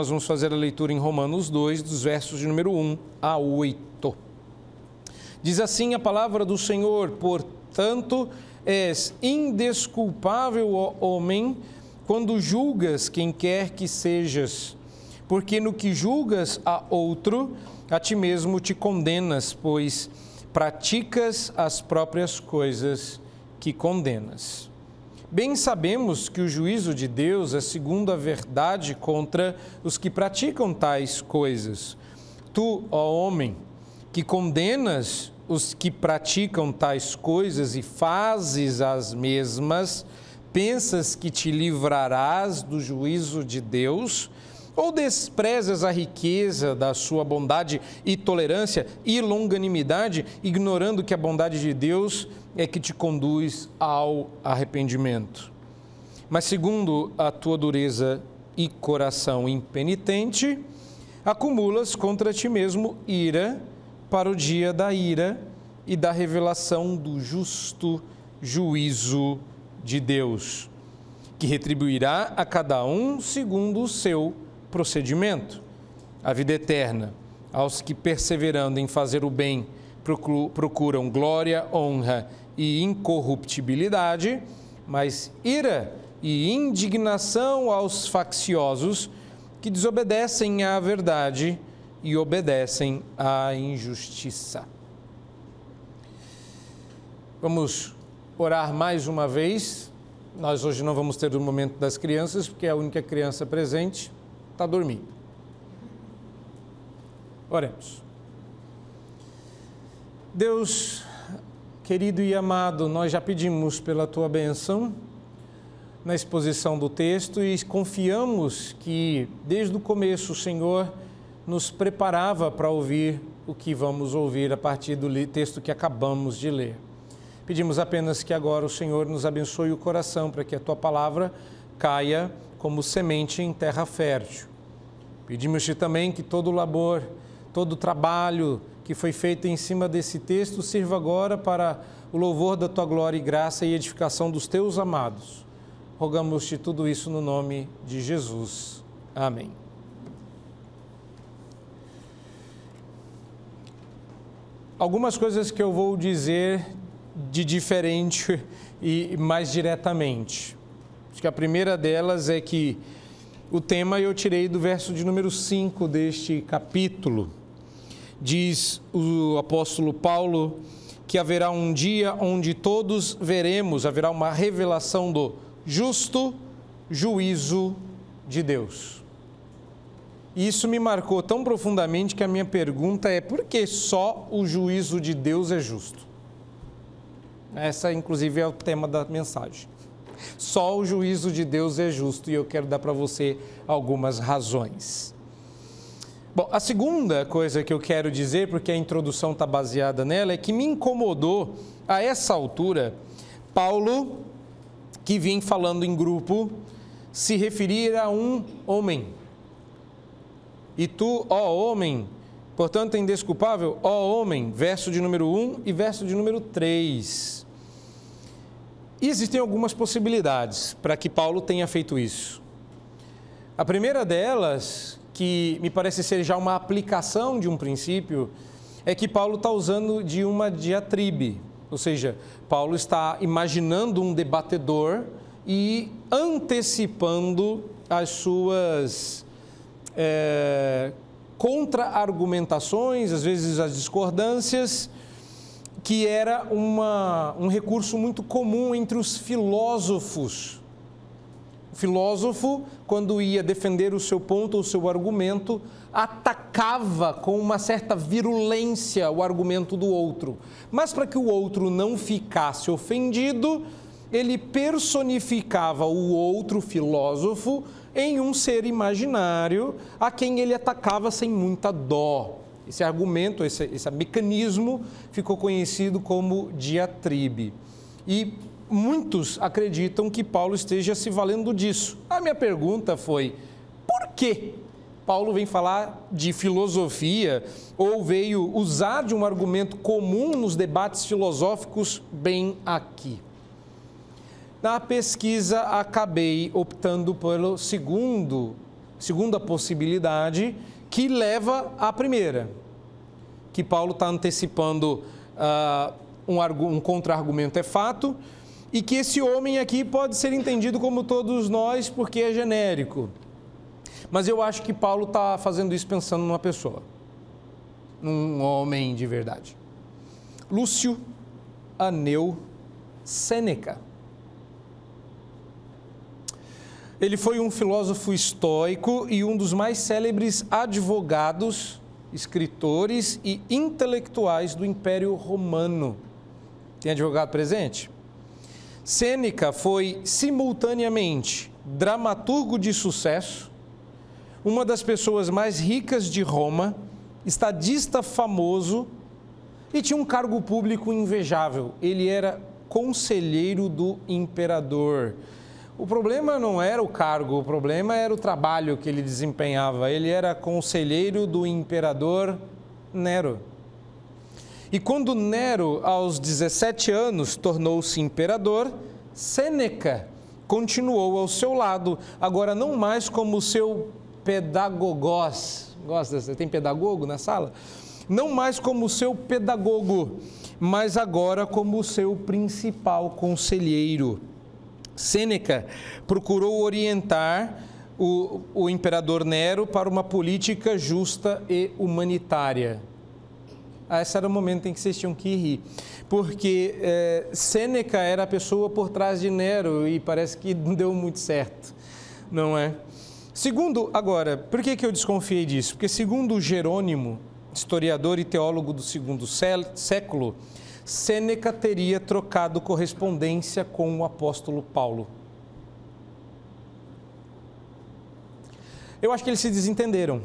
nós vamos fazer a leitura em Romanos 2, dos versos de número 1 a 8. Diz assim a palavra do Senhor: Portanto, és indesculpável, ó homem, quando julgas quem quer que sejas, porque no que julgas a outro, a ti mesmo te condenas, pois praticas as próprias coisas que condenas. Bem sabemos que o juízo de Deus é segundo a verdade contra os que praticam tais coisas. Tu, ó homem, que condenas os que praticam tais coisas e fazes as mesmas, pensas que te livrarás do juízo de Deus? Ou desprezas a riqueza da sua bondade e tolerância e longanimidade, ignorando que a bondade de Deus é que te conduz ao arrependimento? Mas segundo a tua dureza e coração impenitente, acumulas contra ti mesmo ira para o dia da ira e da revelação do justo juízo de Deus, que retribuirá a cada um segundo o seu procedimento, a vida eterna, aos que, perseverando em fazer o bem, procuram glória, honra e incorruptibilidade, mas ira e indignação aos facciosos que desobedecem à verdade e obedecem à injustiça. Vamos orar mais uma vez. Nós hoje não vamos ter o momento das crianças, porque a única criança presente está dormindo. Oremos. Deus, querido e amado, nós já pedimos pela tua benção na exposição do texto e confiamos que desde o começo o Senhor nos preparava para ouvir o que vamos ouvir a partir do texto que acabamos de ler. Pedimos apenas que agora o Senhor nos abençoe o coração para que a tua palavra caia como semente em terra fértil Pedimos-te também que todo o labor, todo o trabalho que foi feito em cima desse texto sirva agora para o louvor da tua glória e graça e edificação dos teus amados. Rogamos-te tudo isso no nome de Jesus. Amém. Algumas coisas que eu vou dizer de diferente e mais diretamente. Acho que a primeira delas é que o tema eu tirei do verso de número 5 deste capítulo. Diz o apóstolo Paulo que haverá um dia onde todos veremos, haverá uma revelação do justo juízo de Deus. Isso me marcou tão profundamente que a minha pergunta é: por que só o juízo de Deus é justo? Essa, inclusive, é o tema da mensagem. Só o juízo de Deus é justo e eu quero dar para você algumas razões. Bom, a segunda coisa que eu quero dizer, porque a introdução está baseada nela, é que me incomodou a essa altura Paulo, que vinha falando em grupo, se referir a um homem. E tu, ó homem, portanto, é indesculpável, ó homem, verso de número 1 e verso de número 3. E existem algumas possibilidades para que Paulo tenha feito isso. A primeira delas, que me parece ser já uma aplicação de um princípio, é que Paulo está usando de uma diatribe, ou seja, Paulo está imaginando um debatedor e antecipando as suas é, contra-argumentações, às vezes as discordâncias, que era uma, um recurso muito comum entre os filósofos. O filósofo, quando ia defender o seu ponto ou o seu argumento, atacava com uma certa virulência o argumento do outro. Mas para que o outro não ficasse ofendido, ele personificava o outro filósofo em um ser imaginário a quem ele atacava sem muita dó. Esse argumento, esse, esse mecanismo ficou conhecido como diatribe. E muitos acreditam que Paulo esteja se valendo disso. A minha pergunta foi: por que Paulo vem falar de filosofia ou veio usar de um argumento comum nos debates filosóficos bem aqui? Na pesquisa, acabei optando pelo segundo segunda possibilidade que leva à primeira, que Paulo está antecipando uh, um, um contra-argumento é fato e que esse homem aqui pode ser entendido como todos nós porque é genérico. Mas eu acho que Paulo está fazendo isso pensando numa pessoa, num homem de verdade. Lúcio Aneu Sêneca. Ele foi um filósofo estoico e um dos mais célebres advogados, escritores e intelectuais do Império Romano. Tem advogado presente? Sêneca foi simultaneamente dramaturgo de sucesso, uma das pessoas mais ricas de Roma, estadista famoso e tinha um cargo público invejável. Ele era conselheiro do imperador. O problema não era o cargo, o problema era o trabalho que ele desempenhava. Ele era conselheiro do imperador Nero. E quando Nero, aos 17 anos, tornou-se imperador, Sêneca continuou ao seu lado, agora não mais como seu pedagogos. Gosta, tem pedagogo na sala? Não mais como seu pedagogo, mas agora como seu principal conselheiro. Sêneca procurou orientar o, o imperador Nero para uma política justa e humanitária. Ah, esse era o momento em que vocês tinham que rir, porque é, Sêneca era a pessoa por trás de Nero e parece que não deu muito certo, não é? Segundo, agora, por que, que eu desconfiei disso? Porque, segundo Jerônimo, historiador e teólogo do segundo século, Sêneca teria trocado correspondência com o apóstolo Paulo. Eu acho que eles se desentenderam.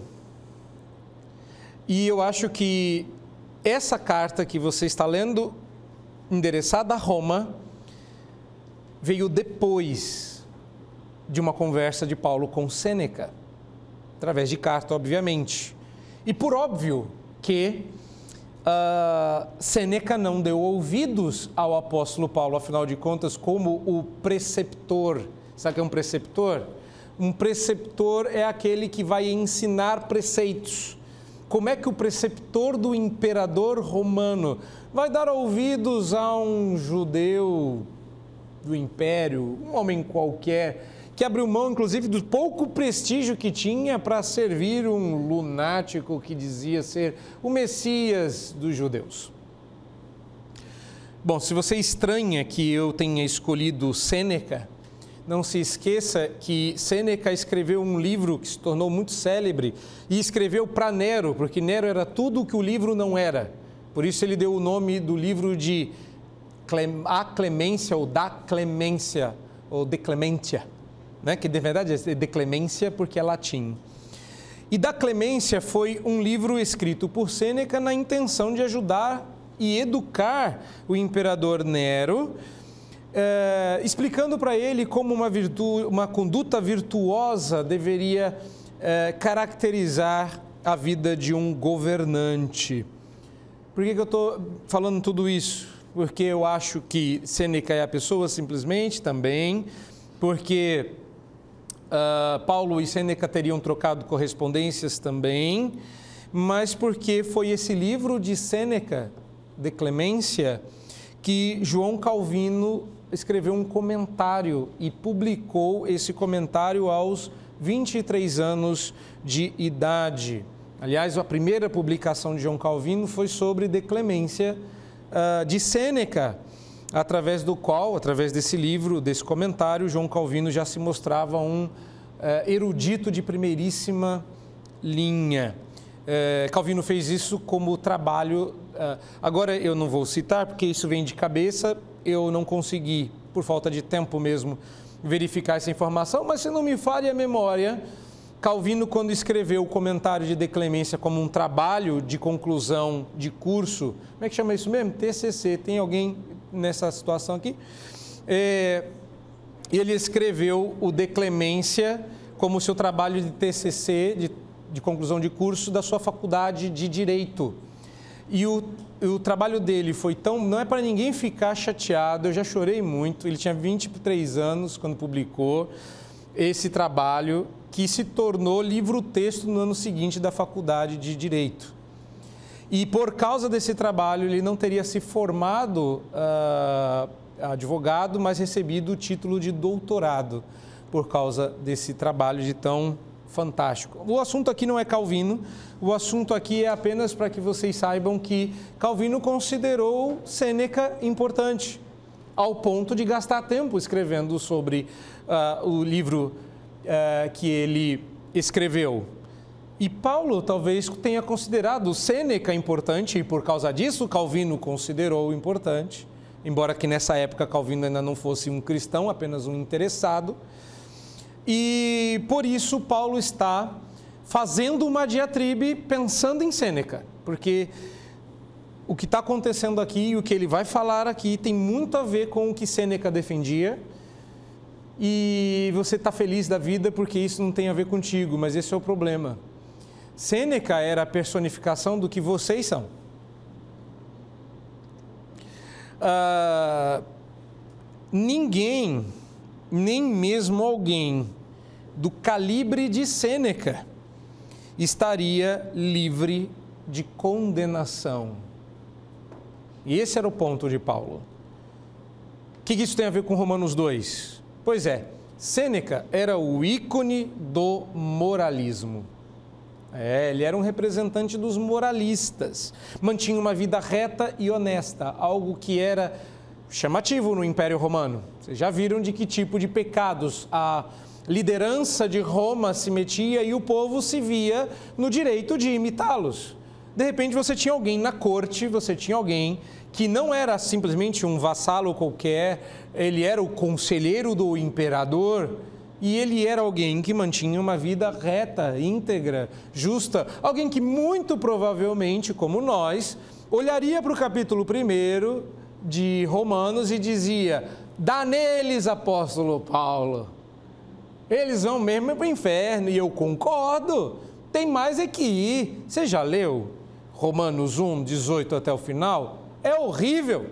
E eu acho que essa carta que você está lendo, endereçada a Roma, veio depois de uma conversa de Paulo com Sêneca, através de carta, obviamente. E por óbvio que uh, Sêneca não deu ouvidos ao apóstolo Paulo, afinal de contas, como o preceptor. Sabe o que é um preceptor? Um preceptor é aquele que vai ensinar preceitos. Como é que o preceptor do imperador romano vai dar ouvidos a um judeu do império, um homem qualquer, que abriu mão, inclusive, do pouco prestígio que tinha para servir um lunático que dizia ser o Messias dos judeus. Bom, se você estranha que eu tenha escolhido Sêneca, não se esqueça que Sêneca escreveu um livro que se tornou muito célebre e escreveu para Nero, porque Nero era tudo o que o livro não era. Por isso ele deu o nome do livro de A Clemência ou Da Clemência ou De Clementia né? que de verdade é de clemência porque é latim. E da Clemência foi um livro escrito por Sêneca na intenção de ajudar e educar o imperador Nero, eh, explicando para ele como uma, virtu, uma conduta virtuosa deveria eh, caracterizar a vida de um governante. Por que, que eu estou falando tudo isso? Porque eu acho que Sêneca é a pessoa simplesmente também, porque Uh, Paulo e Sêneca teriam trocado correspondências também, mas porque foi esse livro de Sêneca, de Clemência, que João Calvino escreveu um comentário e publicou esse comentário aos 23 anos de idade. Aliás, a primeira publicação de João Calvino foi sobre de Clemência uh, de Sêneca através do qual, através desse livro, desse comentário, João Calvino já se mostrava um uh, erudito de primeiríssima linha. Uh, Calvino fez isso como trabalho. Uh, agora eu não vou citar, porque isso vem de cabeça, eu não consegui, por falta de tempo mesmo, verificar essa informação, mas se não me falha a memória, Calvino, quando escreveu o comentário de declemência como um trabalho de conclusão de curso, como é que chama isso mesmo? TCC. Tem alguém nessa situação aqui. É, ele escreveu o De Clemência como seu trabalho de TCC, de, de conclusão de curso, da sua faculdade de Direito. E o, o trabalho dele foi tão. Não é para ninguém ficar chateado, eu já chorei muito. Ele tinha 23 anos quando publicou esse trabalho que se tornou livro-texto no ano seguinte da faculdade de Direito. E por causa desse trabalho, ele não teria se formado uh, advogado, mas recebido o título de doutorado por causa desse trabalho de tão fantástico. O assunto aqui não é Calvino, o assunto aqui é apenas para que vocês saibam que Calvino considerou Sêneca importante, ao ponto de gastar tempo escrevendo sobre uh, o livro uh, que ele escreveu. E Paulo talvez tenha considerado Sêneca importante, e por causa disso Calvino considerou importante, embora que nessa época Calvino ainda não fosse um cristão, apenas um interessado. E por isso Paulo está fazendo uma diatribe pensando em Sêneca, porque o que está acontecendo aqui e o que ele vai falar aqui tem muito a ver com o que Sêneca defendia. E você está feliz da vida porque isso não tem a ver contigo, mas esse é o problema. Sêneca era a personificação do que vocês são. Ah, ninguém, nem mesmo alguém do calibre de Sêneca, estaria livre de condenação. E esse era o ponto de Paulo. O que isso tem a ver com Romanos 2? Pois é, Sêneca era o ícone do moralismo. É, ele era um representante dos moralistas. Mantinha uma vida reta e honesta, algo que era chamativo no Império Romano. Vocês já viram de que tipo de pecados a liderança de Roma se metia e o povo se via no direito de imitá-los. De repente você tinha alguém na corte, você tinha alguém que não era simplesmente um vassalo qualquer, ele era o conselheiro do imperador e ele era alguém que mantinha uma vida reta, íntegra, justa, alguém que muito provavelmente, como nós, olharia para o capítulo 1 de Romanos e dizia: Dá neles, apóstolo Paulo. Eles vão mesmo para o inferno, e eu concordo. Tem mais é que ir. Você já leu Romanos 1, 18 até o final? É horrível.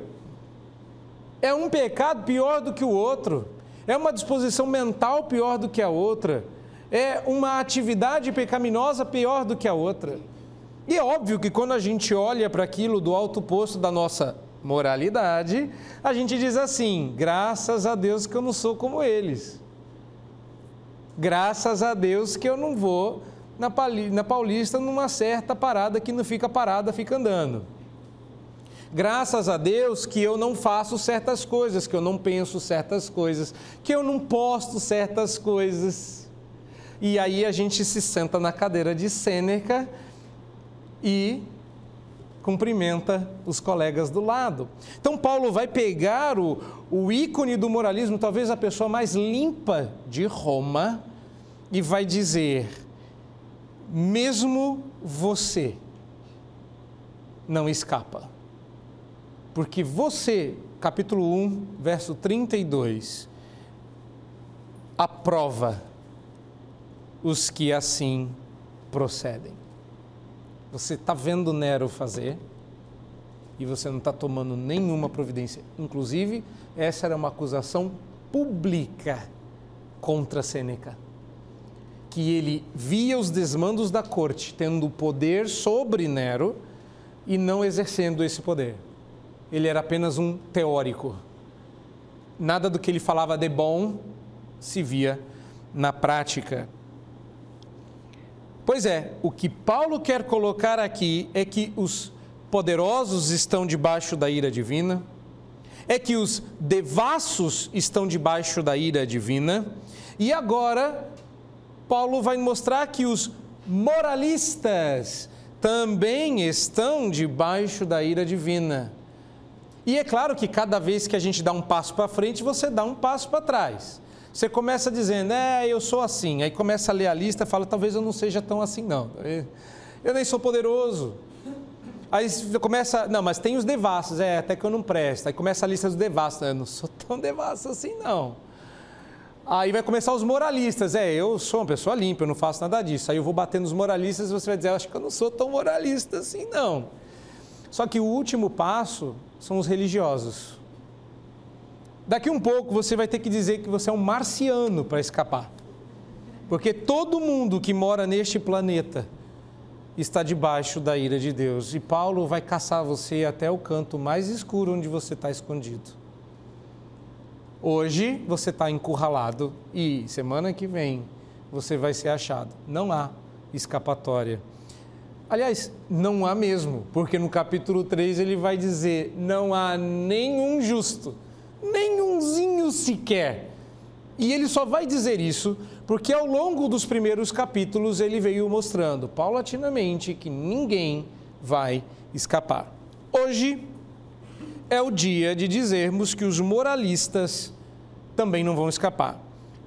É um pecado pior do que o outro. É uma disposição mental pior do que a outra. É uma atividade pecaminosa pior do que a outra. E é óbvio que quando a gente olha para aquilo do alto posto da nossa moralidade, a gente diz assim: graças a Deus que eu não sou como eles. Graças a Deus que eu não vou na Paulista numa certa parada que não fica parada, fica andando. Graças a Deus que eu não faço certas coisas, que eu não penso certas coisas, que eu não posto certas coisas. E aí a gente se senta na cadeira de Sêneca e cumprimenta os colegas do lado. Então, Paulo vai pegar o, o ícone do moralismo, talvez a pessoa mais limpa de Roma, e vai dizer: mesmo você não escapa. Porque você, capítulo 1, verso 32, aprova os que assim procedem. Você está vendo Nero fazer e você não está tomando nenhuma providência. Inclusive, essa era uma acusação pública contra Sêneca. Que ele via os desmandos da corte tendo poder sobre Nero e não exercendo esse poder. Ele era apenas um teórico. Nada do que ele falava de bom se via na prática. Pois é, o que Paulo quer colocar aqui é que os poderosos estão debaixo da ira divina, é que os devassos estão debaixo da ira divina, e agora Paulo vai mostrar que os moralistas também estão debaixo da ira divina. E é claro que cada vez que a gente dá um passo para frente, você dá um passo para trás. Você começa dizendo, é, eu sou assim. Aí começa a ler a lista fala, talvez eu não seja tão assim, não. Eu nem sou poderoso. Aí começa, não, mas tem os devassos, é, até que eu não presto. Aí começa a lista dos devassos, eu não sou tão devasso assim, não. Aí vai começar os moralistas, é, eu sou uma pessoa limpa, eu não faço nada disso. Aí eu vou bater nos moralistas e você vai dizer, acho que eu não sou tão moralista assim, não. Só que o último passo são os religiosos. Daqui um pouco você vai ter que dizer que você é um marciano para escapar. Porque todo mundo que mora neste planeta está debaixo da ira de Deus. E Paulo vai caçar você até o canto mais escuro onde você está escondido. Hoje você está encurralado e semana que vem você vai ser achado. Não há escapatória. Aliás, não há mesmo, porque no capítulo 3 ele vai dizer: não há nenhum justo, nenhumzinho sequer. E ele só vai dizer isso porque ao longo dos primeiros capítulos ele veio mostrando paulatinamente que ninguém vai escapar. Hoje é o dia de dizermos que os moralistas também não vão escapar.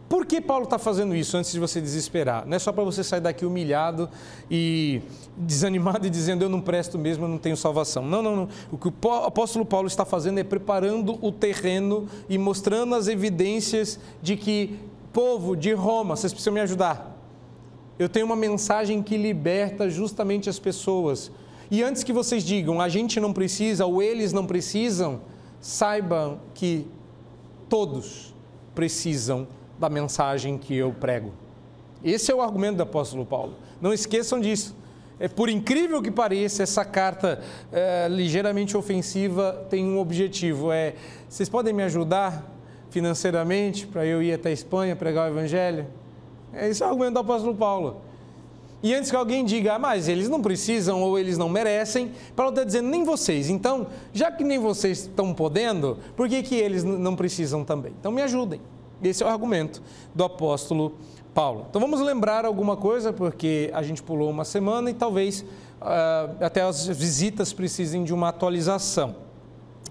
Por que Paulo está fazendo isso antes de você desesperar? Não é só para você sair daqui humilhado e desanimado e dizendo eu não presto mesmo, eu não tenho salvação. Não, não, não. O que o apóstolo Paulo está fazendo é preparando o terreno e mostrando as evidências de que, povo de Roma, vocês precisam me ajudar. Eu tenho uma mensagem que liberta justamente as pessoas. E antes que vocês digam a gente não precisa ou eles não precisam, saibam que todos precisam da mensagem que eu prego. Esse é o argumento do apóstolo Paulo. Não esqueçam disso. É, por incrível que pareça, essa carta é, ligeiramente ofensiva tem um objetivo: é vocês podem me ajudar financeiramente para eu ir até a Espanha pregar o Evangelho? É esse é o argumento do apóstolo Paulo. E antes que alguém diga, ah, mas eles não precisam ou eles não merecem, Paulo está dizendo, nem vocês. Então, já que nem vocês estão podendo, por que, que eles não precisam também? Então, me ajudem. Esse é o argumento do apóstolo Paulo. Então vamos lembrar alguma coisa, porque a gente pulou uma semana e talvez uh, até as visitas precisem de uma atualização.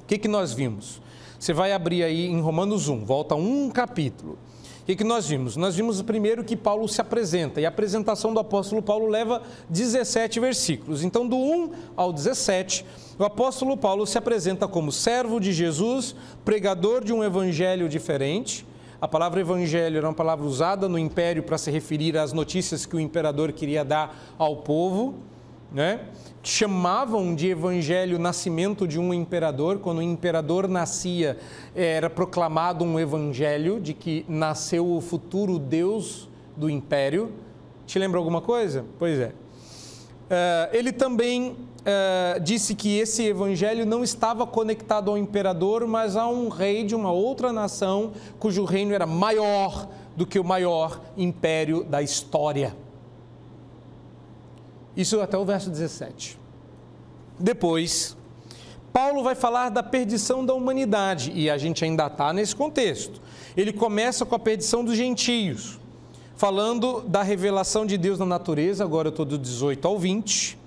O que, que nós vimos? Você vai abrir aí em Romanos 1, volta um capítulo. O que, que nós vimos? Nós vimos primeiro que Paulo se apresenta, e a apresentação do apóstolo Paulo leva 17 versículos. Então, do 1 ao 17, o apóstolo Paulo se apresenta como servo de Jesus, pregador de um evangelho diferente a palavra evangelho era uma palavra usada no império para se referir às notícias que o imperador queria dar ao povo, né? Chamavam de evangelho o nascimento de um imperador. Quando o imperador nascia, era proclamado um evangelho de que nasceu o futuro Deus do império. Te lembra alguma coisa? Pois é. Uh, ele também uh, disse que esse evangelho não estava conectado ao imperador, mas a um rei de uma outra nação cujo reino era maior do que o maior império da história. Isso até o verso 17. Depois, Paulo vai falar da perdição da humanidade, e a gente ainda está nesse contexto. Ele começa com a perdição dos gentios falando da revelação de Deus na natureza, agora eu estou do 18 ao 20.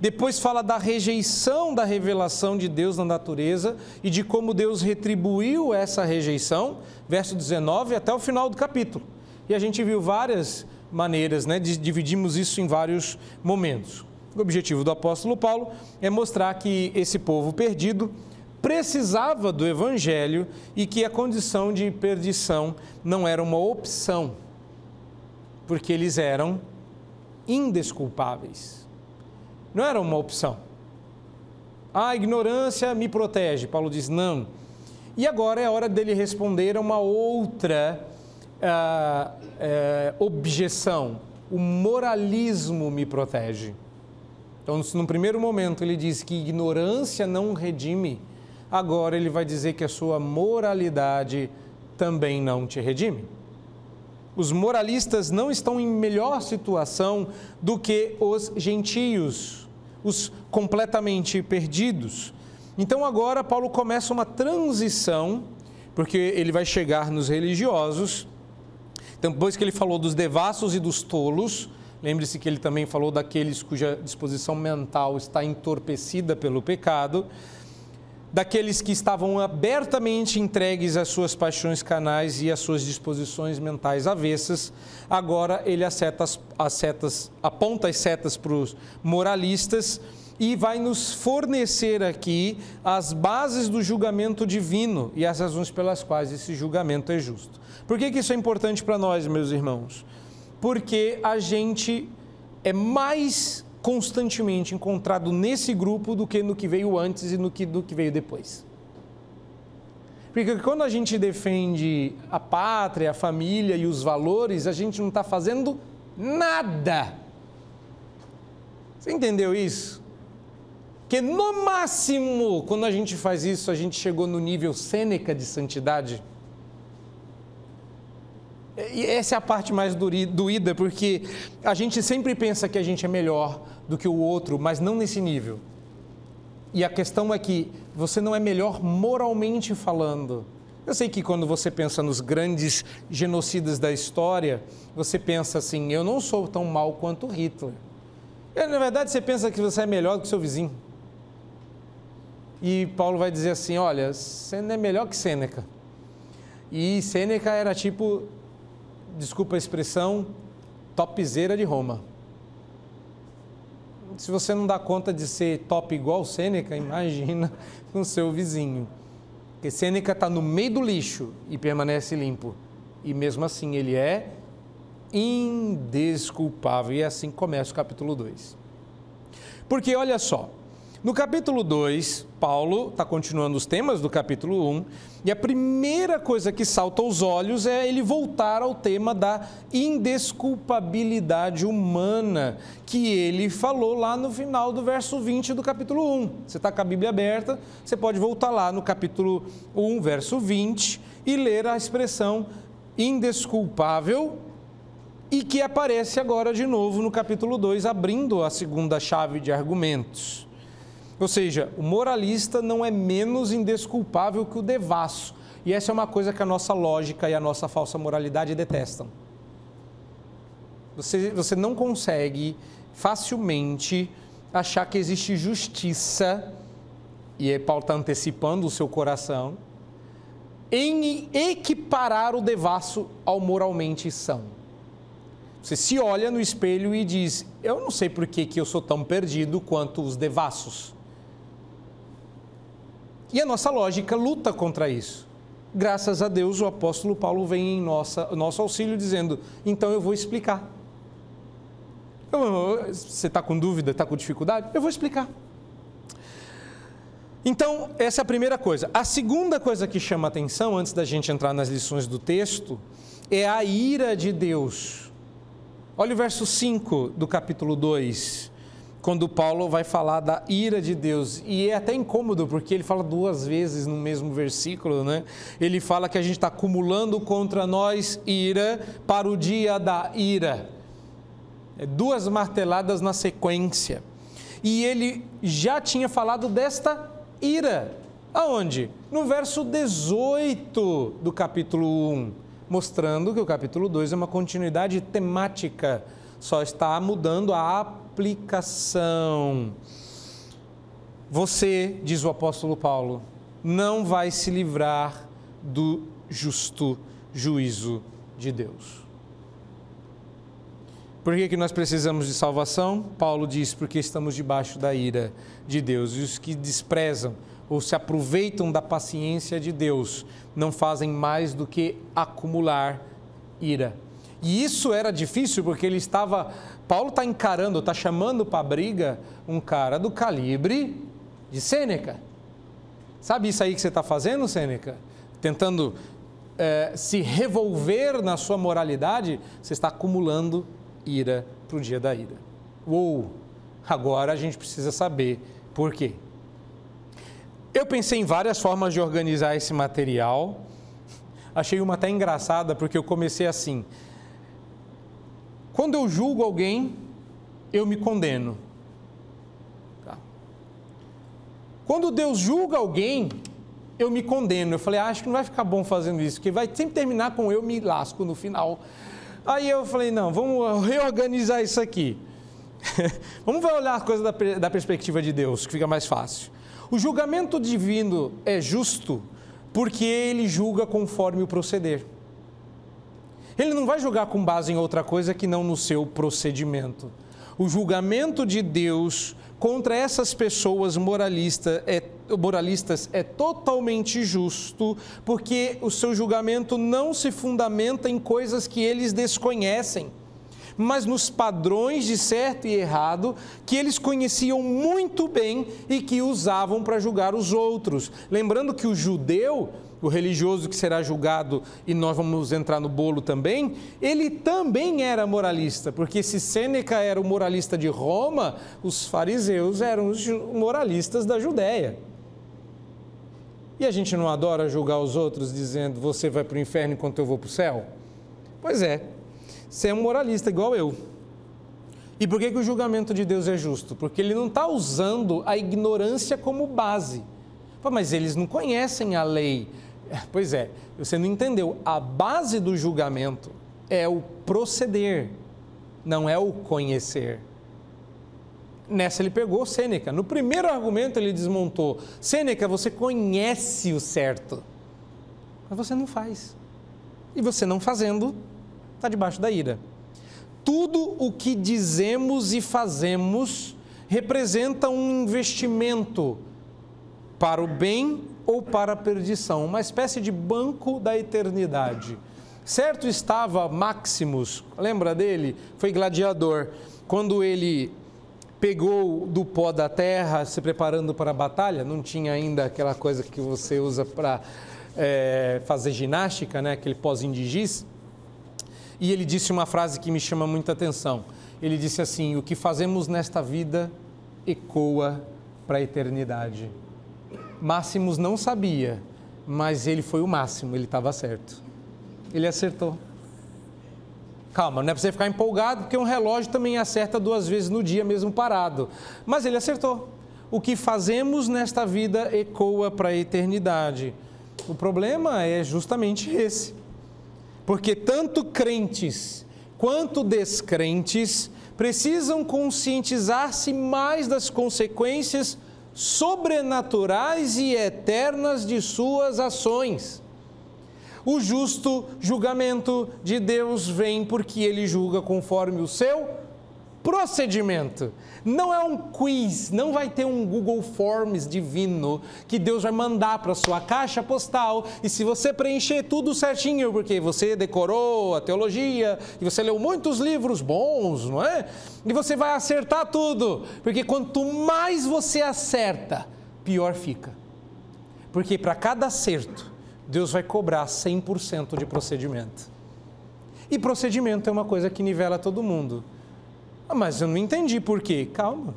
Depois fala da rejeição da revelação de Deus na natureza e de como Deus retribuiu essa rejeição, verso 19 até o final do capítulo. E a gente viu várias maneiras, né? dividimos isso em vários momentos. O objetivo do apóstolo Paulo é mostrar que esse povo perdido precisava do evangelho e que a condição de perdição não era uma opção porque eles eram indesculpáveis. Não era uma opção. A ignorância me protege. Paulo diz não. E agora é hora dele responder a uma outra uh, uh, objeção. O moralismo me protege. Então, no primeiro momento ele diz que ignorância não redime, agora ele vai dizer que a sua moralidade também não te redime os moralistas não estão em melhor situação do que os gentios, os completamente perdidos. Então agora Paulo começa uma transição, porque ele vai chegar nos religiosos. Então, depois que ele falou dos devassos e dos tolos, lembre-se que ele também falou daqueles cuja disposição mental está entorpecida pelo pecado daqueles que estavam abertamente entregues às suas paixões canais e às suas disposições mentais avessas, agora ele aceta as, as setas, aponta as setas para os moralistas e vai nos fornecer aqui as bases do julgamento divino e as razões pelas quais esse julgamento é justo. Por que, que isso é importante para nós, meus irmãos? Porque a gente é mais constantemente encontrado nesse grupo do que no que veio antes e no que, do que veio depois. Porque quando a gente defende a pátria, a família e os valores, a gente não está fazendo nada. Você entendeu isso? Que no máximo, quando a gente faz isso, a gente chegou no nível Sêneca de santidade. E essa é a parte mais doída, porque a gente sempre pensa que a gente é melhor do que o outro, mas não nesse nível. E a questão é que você não é melhor moralmente falando. Eu sei que quando você pensa nos grandes genocidas da história, você pensa assim: eu não sou tão mal quanto Hitler. E, na verdade, você pensa que você é melhor do que seu vizinho. E Paulo vai dizer assim: olha, você não é melhor que Sêneca. E Sêneca era tipo desculpa a expressão, topzeira de Roma. Se você não dá conta de ser top igual Sêneca, imagina com seu vizinho. Porque Sêneca está no meio do lixo e permanece limpo. E mesmo assim ele é indesculpável. E assim começa o capítulo 2. Porque olha só, no capítulo 2, Paulo está continuando os temas do capítulo 1, um, e a primeira coisa que salta aos olhos é ele voltar ao tema da indesculpabilidade humana, que ele falou lá no final do verso 20 do capítulo 1. Você está com a Bíblia aberta, você pode voltar lá no capítulo 1, verso 20, e ler a expressão indesculpável e que aparece agora de novo no capítulo 2, abrindo a segunda chave de argumentos. Ou seja, o moralista não é menos indesculpável que o devasso. E essa é uma coisa que a nossa lógica e a nossa falsa moralidade detestam. Você, você não consegue facilmente achar que existe justiça, e Paulo está antecipando o seu coração, em equiparar o devasso ao moralmente são. Você se olha no espelho e diz: Eu não sei por que, que eu sou tão perdido quanto os devassos. E a nossa lógica luta contra isso. Graças a Deus, o apóstolo Paulo vem em nossa, nosso auxílio dizendo: então eu vou explicar. Você está com dúvida, está com dificuldade? Eu vou explicar. Então, essa é a primeira coisa. A segunda coisa que chama atenção, antes da gente entrar nas lições do texto, é a ira de Deus. Olha o verso 5 do capítulo 2 quando Paulo vai falar da ira de Deus. E é até incômodo, porque ele fala duas vezes no mesmo versículo, né? Ele fala que a gente está acumulando contra nós ira para o dia da ira. É duas marteladas na sequência. E ele já tinha falado desta ira. Aonde? No verso 18 do capítulo 1, mostrando que o capítulo 2 é uma continuidade temática, só está mudando a aplicação. Você, diz o apóstolo Paulo, não vai se livrar do justo juízo de Deus. Por que, que nós precisamos de salvação? Paulo diz: porque estamos debaixo da ira de Deus. E os que desprezam ou se aproveitam da paciência de Deus não fazem mais do que acumular ira. E isso era difícil porque ele estava Paulo está encarando, está chamando para briga um cara do calibre de Sêneca. Sabe isso aí que você está fazendo, Sêneca? Tentando é, se revolver na sua moralidade, você está acumulando ira para o dia da ira. Uou! Agora a gente precisa saber por quê. Eu pensei em várias formas de organizar esse material. Achei uma até engraçada, porque eu comecei assim. Quando eu julgo alguém, eu me condeno. Tá. Quando Deus julga alguém, eu me condeno. Eu falei, ah, acho que não vai ficar bom fazendo isso, porque vai sempre terminar com eu me lasco no final. Aí eu falei, não, vamos reorganizar isso aqui. vamos olhar as coisas da, da perspectiva de Deus, que fica mais fácil. O julgamento divino é justo porque ele julga conforme o proceder. Ele não vai julgar com base em outra coisa que não no seu procedimento. O julgamento de Deus contra essas pessoas moralista é, moralistas é totalmente justo, porque o seu julgamento não se fundamenta em coisas que eles desconhecem. mas nos padrões de certo e errado que eles conheciam muito bem e que usavam para julgar os outros. Lembrando que o judeu, o religioso que será julgado, e nós vamos entrar no bolo também, ele também era moralista, porque se Sêneca era o moralista de Roma, os fariseus eram os moralistas da Judéia. E a gente não adora julgar os outros dizendo você vai para o inferno enquanto eu vou para o céu? Pois é, você é um moralista igual eu. E por que, que o julgamento de Deus é justo? Porque ele não está usando a ignorância como base. mas eles não conhecem a lei. Pois é, você não entendeu. A base do julgamento é o proceder, não é o conhecer. Nessa ele pegou Sêneca. No primeiro argumento ele desmontou. Sêneca, você conhece o certo, mas você não faz. E você não fazendo, está debaixo da ira. Tudo o que dizemos e fazemos representa um investimento para o bem ou para a perdição, uma espécie de banco da eternidade. Certo estava Maximus, lembra dele? Foi gladiador. Quando ele pegou do pó da terra, se preparando para a batalha, não tinha ainda aquela coisa que você usa para é, fazer ginástica, né? aquele pozinho de giz. E ele disse uma frase que me chama muita atenção. Ele disse assim: O que fazemos nesta vida ecoa para a eternidade. Máximos não sabia, mas ele foi o máximo, ele estava certo. Ele acertou. Calma, não é para você ficar empolgado, porque um relógio também acerta duas vezes no dia, mesmo parado. Mas ele acertou. O que fazemos nesta vida ecoa para a eternidade. O problema é justamente esse. Porque tanto crentes quanto descrentes precisam conscientizar-se mais das consequências sobrenaturais e eternas de suas ações. O justo julgamento de Deus vem porque ele julga conforme o seu procedimento. Não é um quiz, não vai ter um Google Forms divino que Deus vai mandar para sua caixa postal e se você preencher tudo certinho, porque você decorou a teologia e você leu muitos livros bons, não é? E você vai acertar tudo, porque quanto mais você acerta, pior fica. Porque para cada acerto, Deus vai cobrar 100% de procedimento. E procedimento é uma coisa que nivela todo mundo. Ah, mas eu não entendi por quê. Calma.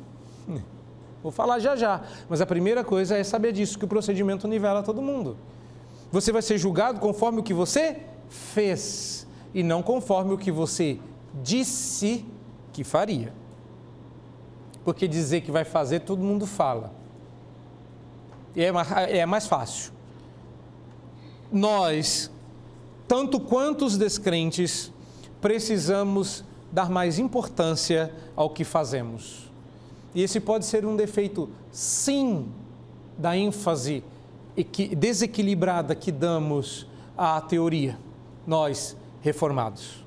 Vou falar já já. Mas a primeira coisa é saber disso, que o procedimento nivela todo mundo. Você vai ser julgado conforme o que você fez e não conforme o que você disse que faria. Porque dizer que vai fazer, todo mundo fala. E é, é mais fácil nós, tanto quanto os descrentes, precisamos dar mais importância ao que fazemos. E esse pode ser um defeito, sim, da ênfase desequilibrada que damos à teoria, nós reformados.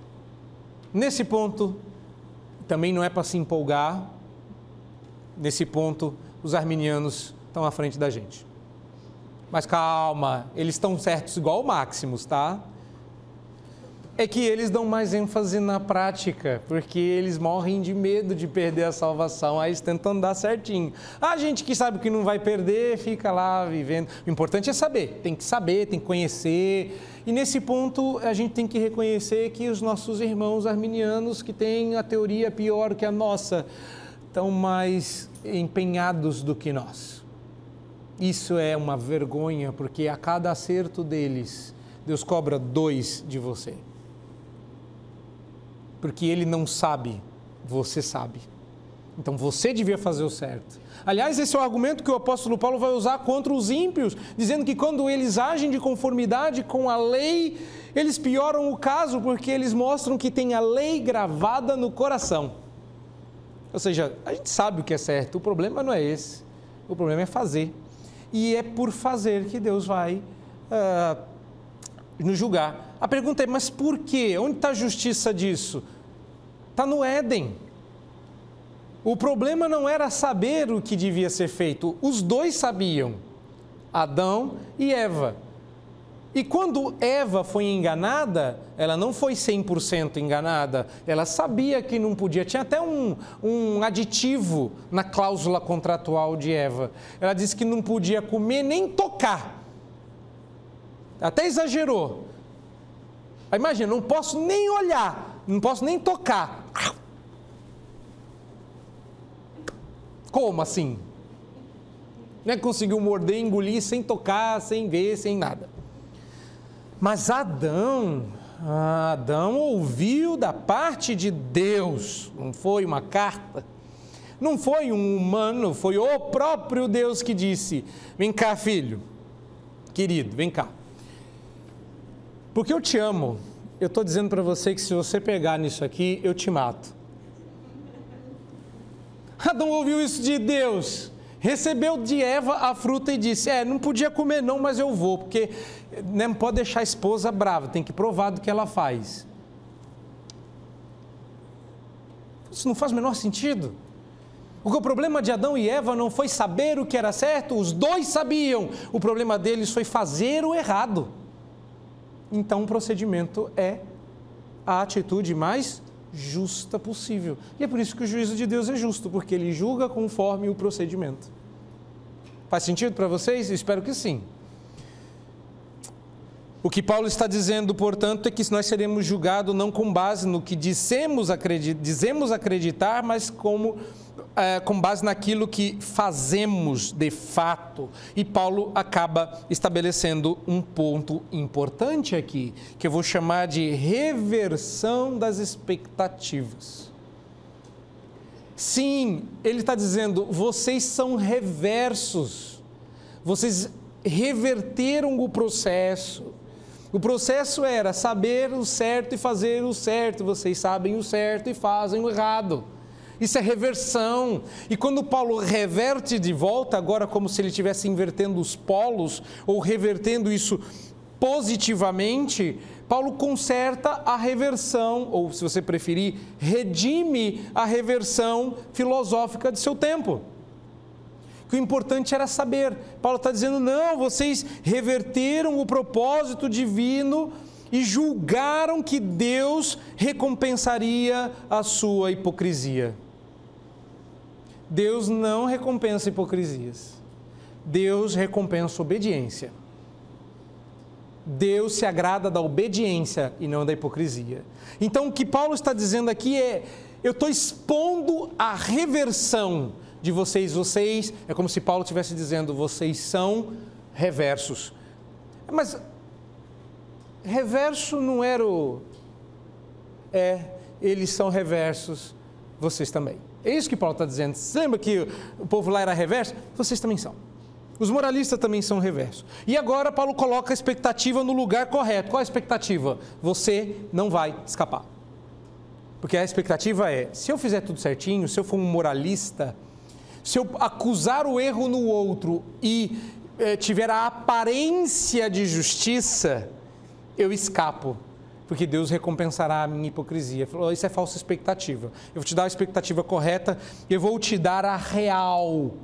Nesse ponto, também não é para se empolgar, nesse ponto, os arminianos estão à frente da gente. Mas calma, eles estão certos igual o tá? É que eles dão mais ênfase na prática, porque eles morrem de medo de perder a salvação, aí eles tentam andar certinho. A gente que sabe que não vai perder, fica lá vivendo. O importante é saber, tem que saber, tem que conhecer. E nesse ponto, a gente tem que reconhecer que os nossos irmãos arminianos, que têm a teoria pior que a nossa, estão mais empenhados do que nós. Isso é uma vergonha, porque a cada acerto deles, Deus cobra dois de você. Porque ele não sabe, você sabe. Então você devia fazer o certo. Aliás, esse é o argumento que o apóstolo Paulo vai usar contra os ímpios, dizendo que quando eles agem de conformidade com a lei, eles pioram o caso porque eles mostram que tem a lei gravada no coração. Ou seja, a gente sabe o que é certo, o problema não é esse, o problema é fazer e é por fazer que Deus vai uh, nos julgar. A pergunta é: mas por quê? Onde está a justiça disso? Está no Éden. O problema não era saber o que devia ser feito, os dois sabiam, Adão e Eva. E quando Eva foi enganada, ela não foi 100% enganada, ela sabia que não podia. Tinha até um, um aditivo na cláusula contratual de Eva. Ela disse que não podia comer nem tocar. Até exagerou. Imagina, não posso nem olhar, não posso nem tocar. Como assim? Não é conseguiu morder, engolir sem tocar, sem ver, sem nada. Mas Adão, Adão ouviu da parte de Deus, não foi uma carta, não foi um humano, foi o próprio Deus que disse: Vem cá, filho, querido, vem cá. Porque eu te amo, eu estou dizendo para você que se você pegar nisso aqui, eu te mato. Adão ouviu isso de Deus recebeu de Eva a fruta e disse: É, não podia comer, não, mas eu vou, porque né, não pode deixar a esposa brava, tem que provar do que ela faz. Isso não faz o menor sentido. O problema de Adão e Eva não foi saber o que era certo, os dois sabiam. O problema deles foi fazer o errado. Então o procedimento é a atitude mais justa possível. E é por isso que o juízo de Deus é justo, porque ele julga conforme o procedimento. Faz sentido para vocês? Espero que sim. O que Paulo está dizendo, portanto, é que nós seremos julgados não com base no que dizemos, acredit, dizemos acreditar, mas como, é, com base naquilo que fazemos de fato. E Paulo acaba estabelecendo um ponto importante aqui, que eu vou chamar de reversão das expectativas. Sim, ele está dizendo, vocês são reversos, vocês reverteram o processo o processo era saber o certo e fazer o certo. Vocês sabem o certo e fazem o errado. Isso é reversão. E quando Paulo reverte de volta, agora como se ele estivesse invertendo os polos, ou revertendo isso positivamente, Paulo conserta a reversão, ou se você preferir, redime a reversão filosófica de seu tempo que o importante era saber. Paulo está dizendo: não, vocês reverteram o propósito divino e julgaram que Deus recompensaria a sua hipocrisia. Deus não recompensa hipocrisias. Deus recompensa obediência. Deus se agrada da obediência e não da hipocrisia. Então, o que Paulo está dizendo aqui é: eu estou expondo a reversão de vocês. Vocês, é como se Paulo estivesse dizendo, vocês são reversos. Mas reverso não era o. É, eles são reversos, vocês também. É isso que Paulo está dizendo. Você lembra que o povo lá era reverso? Vocês também são. Os moralistas também são reversos. E agora Paulo coloca a expectativa no lugar correto. Qual a expectativa? Você não vai escapar. Porque a expectativa é: se eu fizer tudo certinho, se eu for um moralista, se eu acusar o erro no outro e eh, tiver a aparência de justiça, eu escapo, porque Deus recompensará a minha hipocrisia. Falou, isso é falsa expectativa. Eu vou te dar a expectativa correta, eu vou te dar a real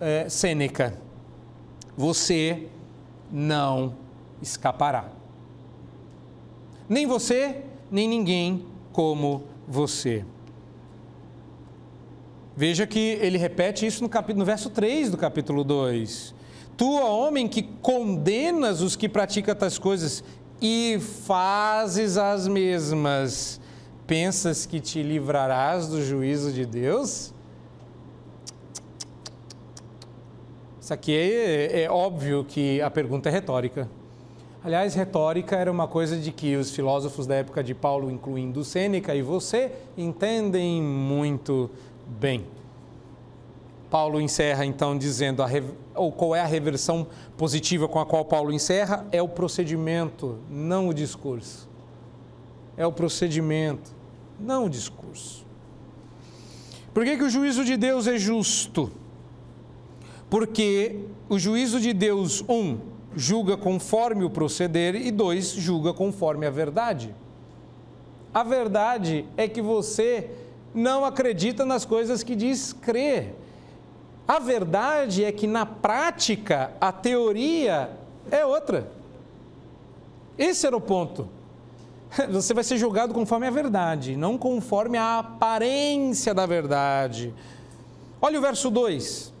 eh, Sêneca. Você não escapará. Nem você, nem ninguém como você. Veja que ele repete isso no, capítulo, no verso 3 do capítulo 2. Tu, homem, que condenas os que praticam tais coisas e fazes as mesmas, pensas que te livrarás do juízo de Deus? Isso aqui é, é óbvio que a pergunta é retórica. Aliás, retórica era uma coisa de que os filósofos da época de Paulo, incluindo Sêneca e você, entendem muito bem. Paulo encerra então dizendo, a, ou qual é a reversão positiva com a qual Paulo encerra? É o procedimento, não o discurso. É o procedimento, não o discurso. Por que, que o juízo de Deus é justo? Porque o juízo de Deus, um, julga conforme o proceder, e dois, julga conforme a verdade. A verdade é que você não acredita nas coisas que diz crer. A verdade é que na prática a teoria é outra. Esse era o ponto. Você vai ser julgado conforme a verdade, não conforme a aparência da verdade. Olha o verso 2.